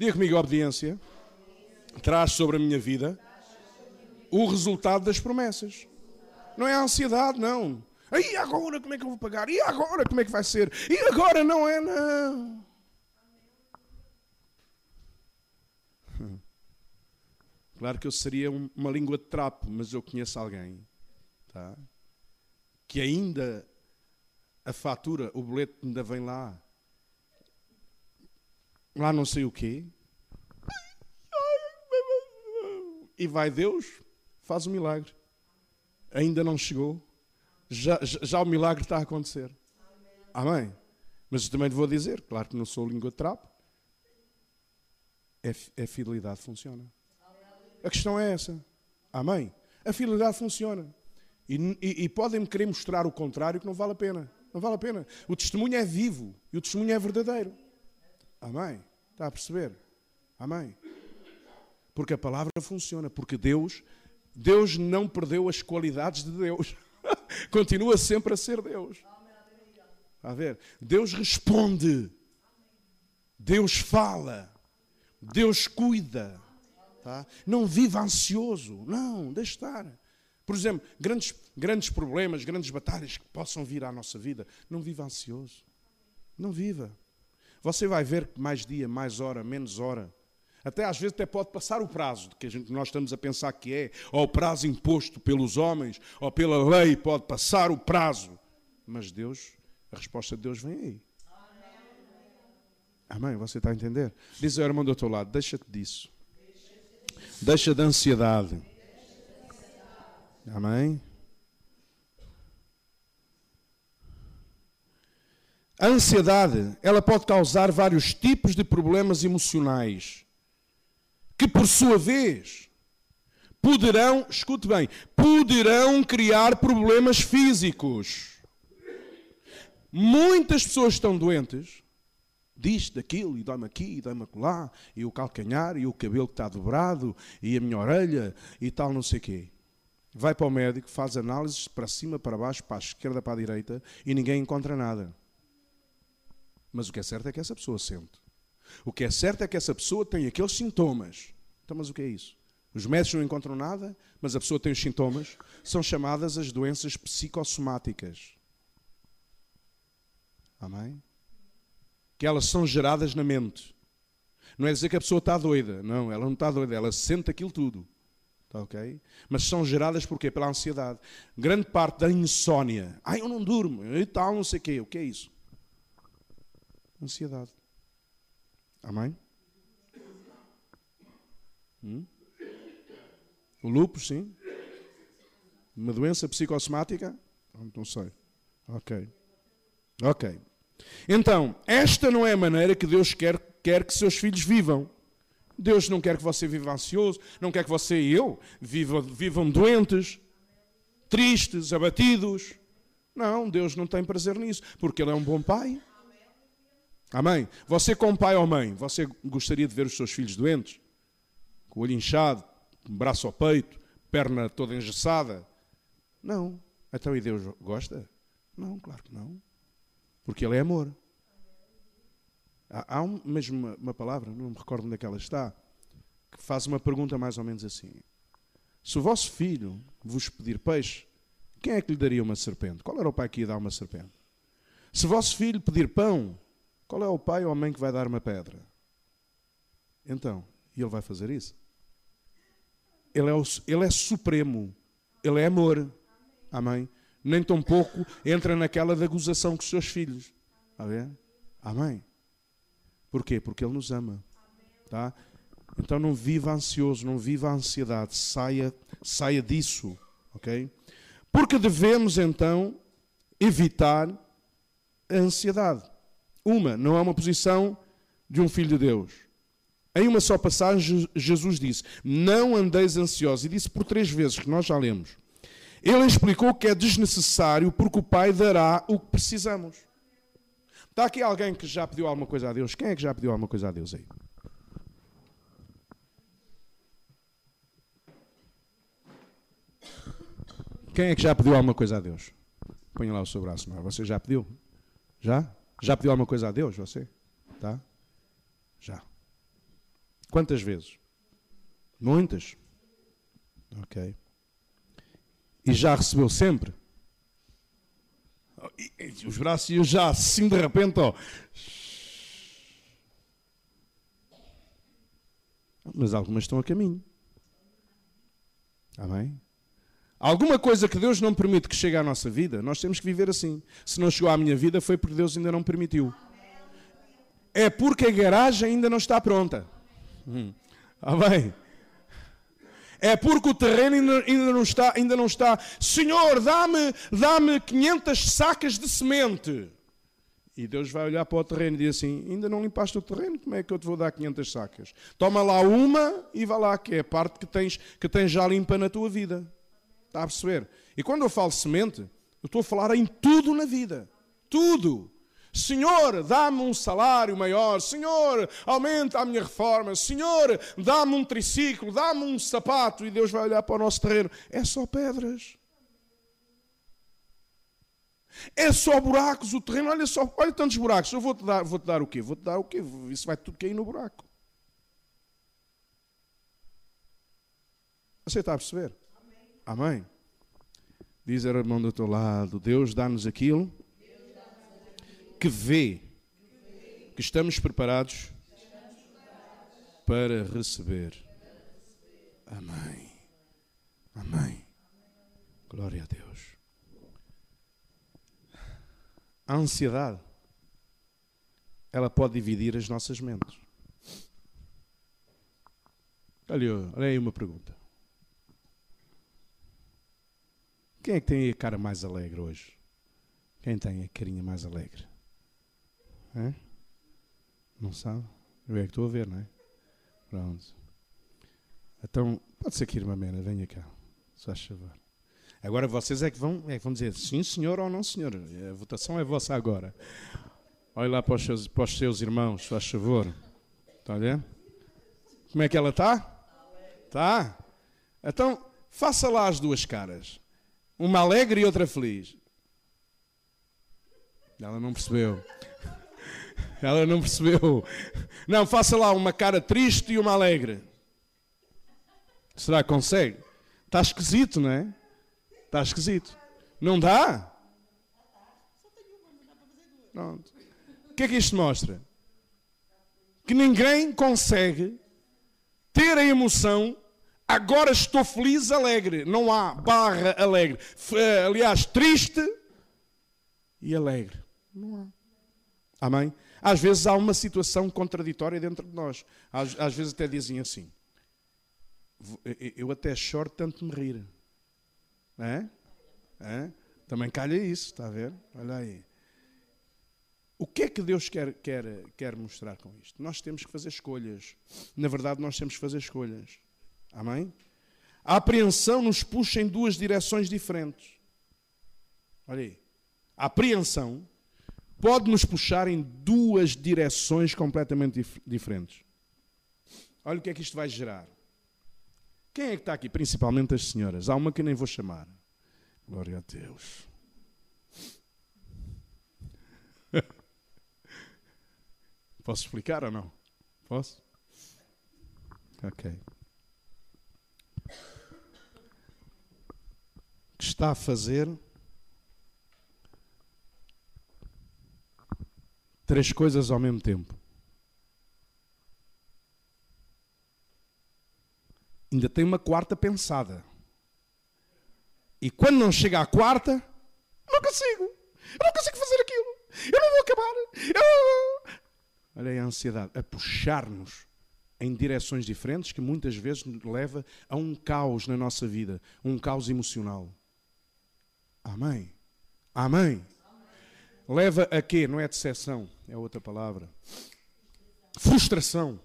Diga comigo, a obediência traz sobre a minha vida o resultado das promessas. Não é a ansiedade, não. E agora como é que eu vou pagar? E agora como é que vai ser? E agora não é, não. Claro que eu seria uma língua de trapo, mas eu conheço alguém tá? que ainda a fatura, o boleto ainda vem lá lá não sei o quê. E vai Deus, faz o milagre. Ainda não chegou. Já, já, já o milagre está a acontecer. Amém. Mas também vou dizer, claro que não sou língua de trapo. É, é fidelidade funciona. A questão é essa. Amém. A fidelidade funciona. E, e, e podem-me querer mostrar o contrário que não vale a pena. Não vale a pena. O testemunho é vivo e o testemunho é verdadeiro. Amém. Está a perceber? Amém. Porque a palavra funciona, porque Deus, Deus não perdeu as qualidades de Deus. Continua sempre a ser Deus. A ver? Deus responde. Deus fala. Deus cuida. Tá? Não viva ansioso. Não, deixe estar. Por exemplo, grandes, grandes problemas, grandes batalhas que possam vir à nossa vida. Não viva ansioso. Não viva. Você vai ver que mais dia, mais hora, menos hora. Até às vezes até pode passar o prazo que gente, nós estamos a pensar que é, ou o prazo imposto pelos homens, ou pela lei, pode passar o prazo. Mas Deus, a resposta de Deus vem aí. Amém? Você está a entender? Diz ao irmão do outro lado, deixa-te disso. Deixa de ansiedade. Amém? A ansiedade, ela pode causar vários tipos de problemas emocionais, que por sua vez poderão, escute bem, poderão criar problemas físicos. Muitas pessoas estão doentes, diz daquilo, e dói-me aqui, e dói-me lá, e o calcanhar, e o cabelo que está dobrado, e a minha orelha, e tal, não sei o quê. Vai para o médico, faz análises para cima, para baixo, para a esquerda, para a direita, e ninguém encontra nada. Mas o que é certo é que essa pessoa sente. O que é certo é que essa pessoa tem aqueles sintomas. Então, mas o que é isso? Os médicos não encontram nada, mas a pessoa tem os sintomas. São chamadas as doenças psicossomáticas. Amém? Que elas são geradas na mente. Não é dizer que a pessoa está doida. Não, ela não está doida. Ela sente aquilo tudo. Está ok? Mas são geradas por quê? Pela ansiedade. Grande parte da insónia. Ai, eu não durmo. E tal, não sei o quê. O que é isso? Ansiedade. Amém? Hum? O lúpus, sim. Uma doença psicossomática? Não sei. Ok. Ok. Então, esta não é a maneira que Deus quer, quer que seus filhos vivam. Deus não quer que você viva ansioso, não quer que você e eu vivam, vivam doentes, tristes, abatidos. Não, Deus não tem prazer nisso, porque Ele é um bom pai. Amém? Você, como pai ou mãe, você gostaria de ver os seus filhos doentes? Com o olho inchado, braço ao peito, perna toda engessada? Não. Então e Deus gosta? Não, claro que não. Porque Ele é amor. Há, há um, mesmo uma, uma palavra, não me recordo onde é que ela está, que faz uma pergunta mais ou menos assim. Se o vosso filho vos pedir peixe, quem é que lhe daria uma serpente? Qual era o pai que ia dar uma serpente? Se o vosso filho pedir pão, qual é o pai ou a mãe que vai dar uma pedra? Então, e ele vai fazer isso? Ele é, o, ele é supremo. Ele é amor. Amém? Nem tão pouco entra naquela da gozação com os seus filhos. Amém? Amém. Porquê? Porque Ele nos ama. Tá? Então não viva ansioso, não viva a ansiedade. Saia, saia disso. Ok? Porque devemos então evitar a ansiedade. Uma, não é uma posição de um filho de Deus. Em uma só passagem, Jesus disse: Não andeis ansiosos. E disse por três vezes, que nós já lemos. Ele explicou que é desnecessário porque o Pai dará o que precisamos. Está aqui alguém que já pediu alguma coisa a Deus? Quem é que já pediu alguma coisa a Deus aí? Quem é que já pediu alguma coisa a Deus? Ponha lá o seu braço, não é? Você já pediu? Já? Já pediu alguma coisa a Deus, você? Tá? Já. Quantas vezes? Muitas. Ok. E já recebeu sempre? Os braços já assim de repente, ó. Mas algumas estão a caminho. Amém? Alguma coisa que Deus não permite que chegue à nossa vida, nós temos que viver assim. Se não chegou à minha vida, foi porque Deus ainda não permitiu. É porque a garagem ainda não está pronta. Hum. Amém? É porque o terreno ainda, não está, ainda não está. Senhor, dá-me dá 500 sacas de semente. E Deus vai olhar para o terreno e diz assim: Ainda não limpaste o terreno, como é que eu te vou dar 500 sacas? Toma lá uma e vá lá, que é a parte que tens, que tens já limpa na tua vida. Está a perceber? E quando eu falo semente, eu estou a falar em tudo na vida. Tudo. Senhor, dá-me um salário maior. Senhor, aumenta a minha reforma. Senhor, dá-me um triciclo, dá-me um sapato. E Deus vai olhar para o nosso terreno. É só pedras. É só buracos o terreno. Olha só, olha tantos buracos. Eu vou-te dar, vou-te dar o quê? Vou-te dar o quê? Isso vai tudo cair no buraco. Você está a perceber? Amém? Diz a irmão do teu lado: Deus dá-nos aquilo que vê que estamos preparados para receber. Amém. Amém. Glória a Deus. A ansiedade, ela pode dividir as nossas mentes. Olha, olha aí uma pergunta. Quem é que tem a cara mais alegre hoje? Quem tem a carinha mais alegre? É? Não sabe? Eu é que estou a ver, não é? Pronto. Então, pode ser que irmã Mena venha cá. Se faz. Agora vocês é que, vão, é que vão dizer sim, senhor ou não, senhor. A votação é vossa agora. Olhe lá para os seus, para os seus irmãos, faz favor. Está a? Como é que ela está? Está? Então, faça lá as duas caras. Uma alegre e outra feliz. Ela não percebeu. Ela não percebeu. Não, faça lá uma cara triste e uma alegre. Será que consegue? Está esquisito, não é? Está esquisito. Não dá? Pronto. O que é que isto mostra? Que ninguém consegue ter a emoção agora estou feliz, alegre. Não há barra alegre. Eh, aliás, triste e alegre. Não há. Amém? Às vezes há uma situação contraditória dentro de nós. Às, às vezes até dizem assim: Eu até choro tanto me rir. É? É? Também calha isso, está a ver? Olha aí. O que é que Deus quer, quer, quer mostrar com isto? Nós temos que fazer escolhas. Na verdade, nós temos que fazer escolhas. Amém? A apreensão nos puxa em duas direções diferentes. Olha aí. A apreensão pode nos puxar em duas direções completamente dif diferentes. Olha o que é que isto vai gerar. Quem é que está aqui? Principalmente as senhoras. Há uma que nem vou chamar. Glória a Deus. Posso explicar ou não? Posso? Ok. Que está a fazer três coisas ao mesmo tempo. Ainda tem uma quarta pensada. E quando não chega à quarta, não consigo. Eu não consigo fazer aquilo. Eu não vou acabar. Eu... Olha aí a ansiedade a puxar-nos em direções diferentes que muitas vezes leva a um caos na nossa vida, um caos emocional. Amém. Amém leva a quê? Não é decepção, é outra palavra. Frustração.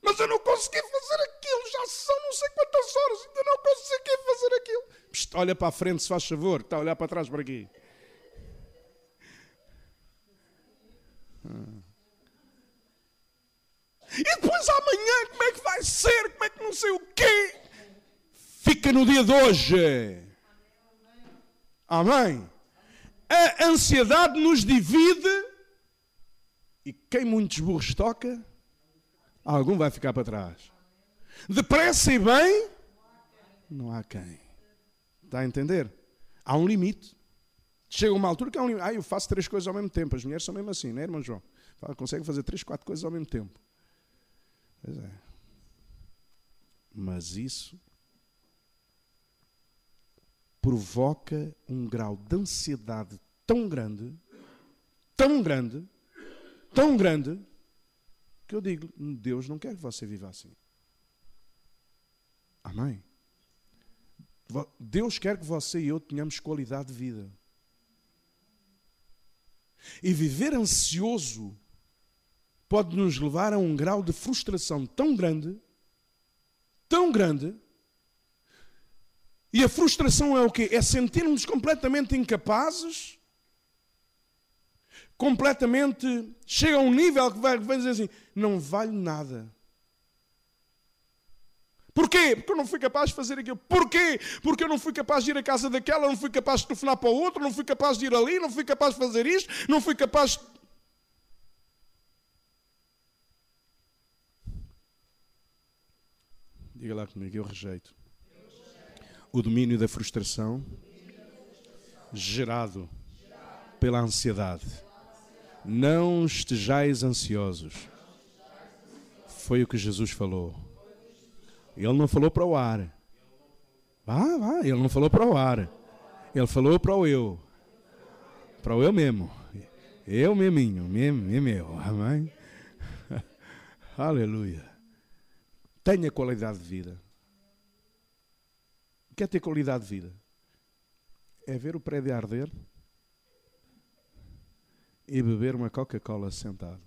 Mas eu não consegui fazer aquilo, já são não sei quantas horas, ainda não consegui fazer aquilo. Olha para a frente, se faz favor, está a olhar para trás para aqui. Ah. E depois amanhã, como é que vai ser? Como é que não sei o quê? Fica no dia de hoje. Amém a ansiedade nos divide e quem muitos burros toca, algum vai ficar para trás. Depressa e bem, não há quem. Está a entender? Há um limite. Chega uma altura que há um limite. Ah, eu faço três coisas ao mesmo tempo. As mulheres são mesmo assim, não é, irmão João? Consegue fazer três, quatro coisas ao mesmo tempo. Pois é. Mas isso provoca um grau de ansiedade tão grande, tão grande, tão grande, que eu digo: Deus não quer que você viva assim. Amém? Deus quer que você e eu tenhamos qualidade de vida. E viver ansioso pode nos levar a um grau de frustração tão grande, tão grande, e a frustração é o quê? É sentirmos completamente incapazes, completamente. chega a um nível que vai, vai dizer assim: não vale nada. Porquê? Porque eu não fui capaz de fazer aquilo. Porquê? Porque eu não fui capaz de ir à casa daquela, não fui capaz de telefonar para o outro, não fui capaz de ir ali, não fui capaz de fazer isto, não fui capaz de. Diga lá comigo, eu rejeito o domínio da frustração gerado pela ansiedade. Não estejais ansiosos. Foi o que Jesus falou. Ele não falou para o ar. Vá, vá, ele não falou para o ar. Ele falou para o eu. Para o eu mesmo. Eu mesminho, mesmo, meu. Amém? Aleluia. tenha qualidade de vida. Quer ter qualidade de vida? É ver o prédio arder e beber uma Coca-Cola sentado.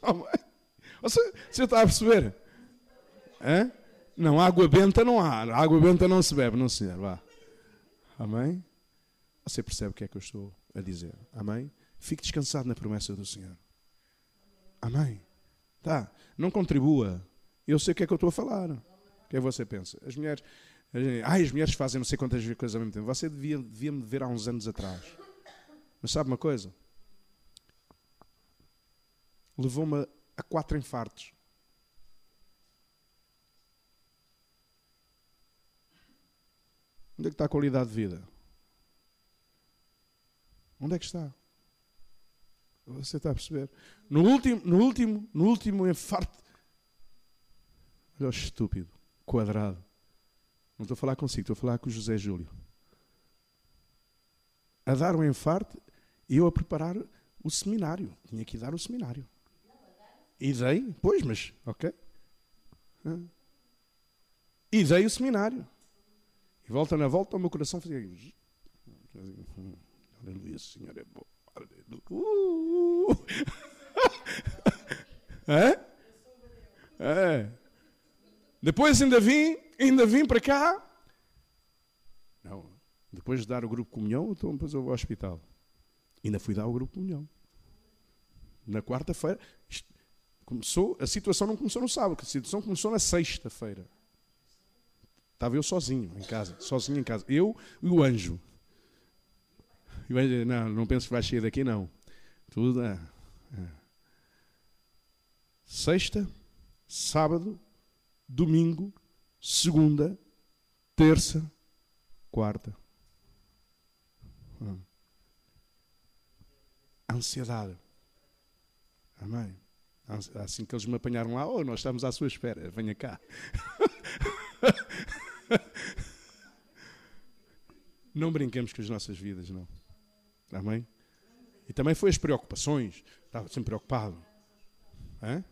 Oh, você, você está a perceber? Hã? Não, água benta não há. Água benta não se bebe, não senhor. Vá. Amém? Você percebe o que é que eu estou a dizer? Amém? Fique descansado na promessa do Senhor. Amém? Tá. Não contribua. Eu sei o que é que eu estou a falar. O que é você pensa? As mulheres. Ai, as mulheres fazem não sei quantas coisas ao mesmo tempo. Você devia, devia me ver há uns anos atrás. Mas sabe uma coisa? Levou-me a quatro infartos. Onde é que está a qualidade de vida? Onde é que está? Você está a perceber? No último, no último, no último infarto. Olha o estúpido, quadrado. Não estou a falar consigo, estou a falar com o José Júlio. A dar um infarto e eu a preparar o seminário. Tinha que dar o seminário. E dei, pois, mas, ok. E dei o seminário. E volta na volta, o meu coração fazia. Aleluia, Senhor é bom. Uh! é? É. Depois ainda vim, ainda vim para cá. Não. Depois de dar o grupo comunhão, então depois eu vou ao hospital. Ainda fui dar o grupo comunhão. Na quarta-feira, começou, a situação não começou no sábado, a situação começou na sexta-feira. Estava eu sozinho em casa, sozinho em casa. Eu e o anjo. E o anjo, não, não penso que vai sair daqui, não. Tudo é, é. Sexta, sábado, domingo, segunda, terça, quarta. Hum. Ansiedade. Amém. Assim que eles me apanharam lá, oh, nós estamos à sua espera, venha cá. não brinquemos com as nossas vidas, não. Amém? E também foi as preocupações. Estava sempre preocupado. Hã?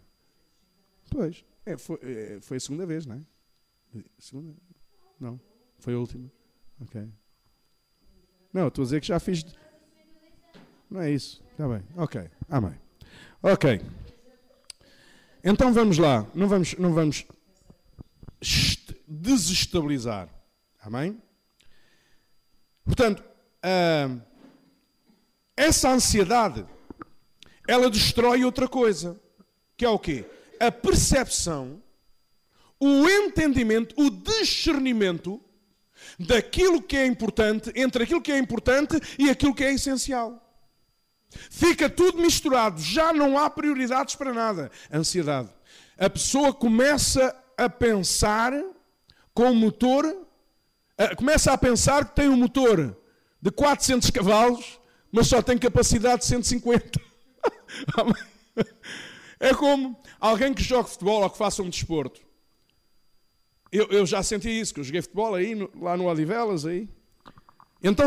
Pois. É, foi, é, foi a segunda vez, não é? Segunda? Não. Foi a última. Ok. Não, estou a dizer que já fiz. Não é isso. Está bem. Ok. Amém. Ok. Então vamos lá. Não vamos, não vamos desestabilizar. Amém? Portanto, uh, essa ansiedade, ela destrói outra coisa, que é o quê? A percepção, o entendimento, o discernimento daquilo que é importante, entre aquilo que é importante e aquilo que é essencial. Fica tudo misturado, já não há prioridades para nada. Ansiedade. A pessoa começa a pensar com o motor, começa a pensar que tem um motor de 400 cavalos, mas só tem capacidade de 150. é como alguém que joga futebol ou que faça um desporto. Eu, eu já senti isso, que eu joguei futebol aí, no, lá no Odivelas, aí. Então,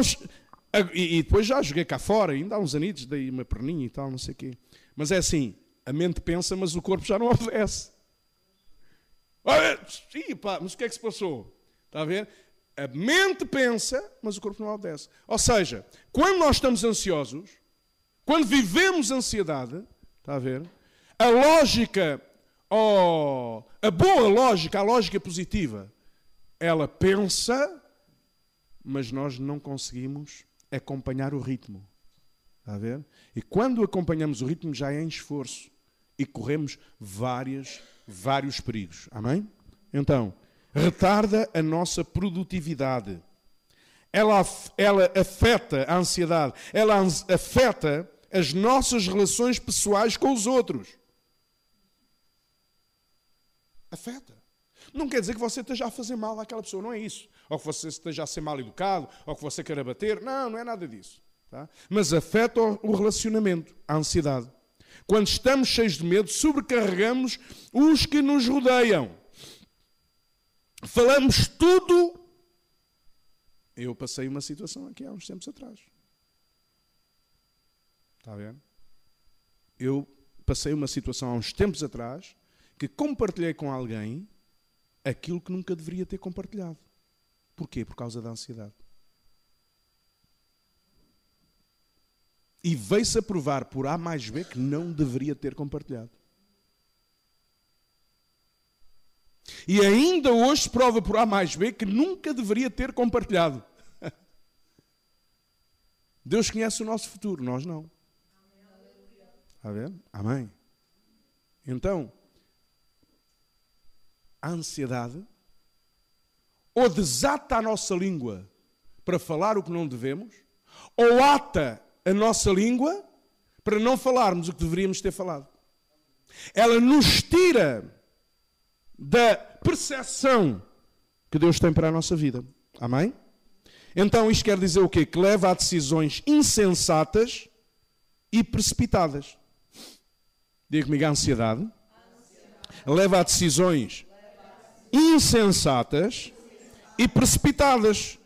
e, e, depois já joguei cá fora, ainda há uns anitos, dei uma perninha e tal, não sei o quê. Mas é assim, a mente pensa, mas o corpo já não obedece. Ih, pá, mas o que é que se passou? Está a ver? A mente pensa, mas o corpo não obedece. Ou seja, quando nós estamos ansiosos, quando vivemos ansiedade, está a ver? A lógica, oh, a boa lógica, a lógica positiva, ela pensa, mas nós não conseguimos acompanhar o ritmo. Está a ver? E quando acompanhamos o ritmo já é em esforço e corremos várias vários perigos. Amém? Então, retarda a nossa produtividade. Ela, ela afeta a ansiedade, ela afeta as nossas relações pessoais com os outros. Afeta. Não quer dizer que você esteja a fazer mal àquela pessoa, não é isso. Ou que você esteja a ser mal educado, ou que você queira bater. Não, não é nada disso. Tá? Mas afeta o relacionamento, a ansiedade. Quando estamos cheios de medo, sobrecarregamos os que nos rodeiam. Falamos tudo. Eu passei uma situação aqui há uns tempos atrás. Está vendo? Eu passei uma situação há uns tempos atrás que compartilhei com alguém aquilo que nunca deveria ter compartilhado. Porquê? Por causa da ansiedade. E veio-se a provar por A mais B que não deveria ter compartilhado. E ainda hoje se prova por A mais B que nunca deveria ter compartilhado. Deus conhece o nosso futuro, nós não. Está vendo? Amém. Então, a ansiedade ou desata a nossa língua para falar o que não devemos, ou ata a nossa língua para não falarmos o que deveríamos ter falado. Ela nos tira da percepção que Deus tem para a nossa vida. Amém? Então isto quer dizer o quê? Que leva a decisões insensatas e precipitadas. Diga comigo, a ansiedade leva a decisões insensatas e precipitadas.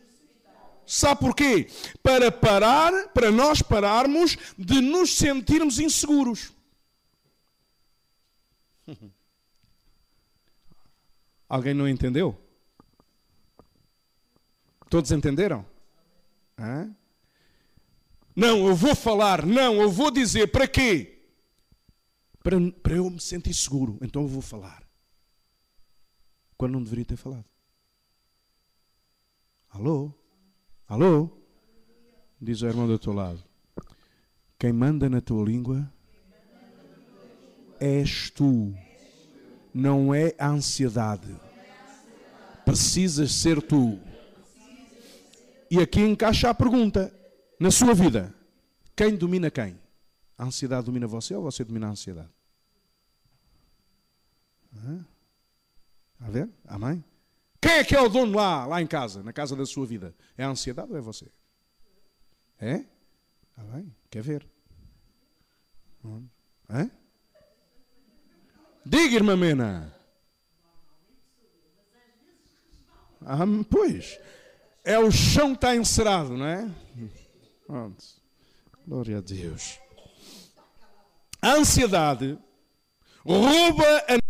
Sabe porquê? Para parar, para nós pararmos de nos sentirmos inseguros. Alguém não entendeu? Todos entenderam? Hã? Não, eu vou falar, não, eu vou dizer, para quê? Para, para eu me sentir seguro, então eu vou falar. Quando não deveria ter falado. Alô? Alô? Diz o irmão do teu lado. Quem manda na tua língua és tu não é a ansiedade. Precisas ser tu. E aqui encaixa a pergunta: na sua vida, quem domina quem? A ansiedade domina você ou você domina a ansiedade? Está ver? Amém? Quem é que é o dono lá, lá em casa, na casa da sua vida? É a ansiedade ou é você? É? Está bem? Quer ver? É? Diga, irmã Mena. Ah, pois. É o chão que está encerado, não é? Pronto. Glória a Deus. A ansiedade rouba a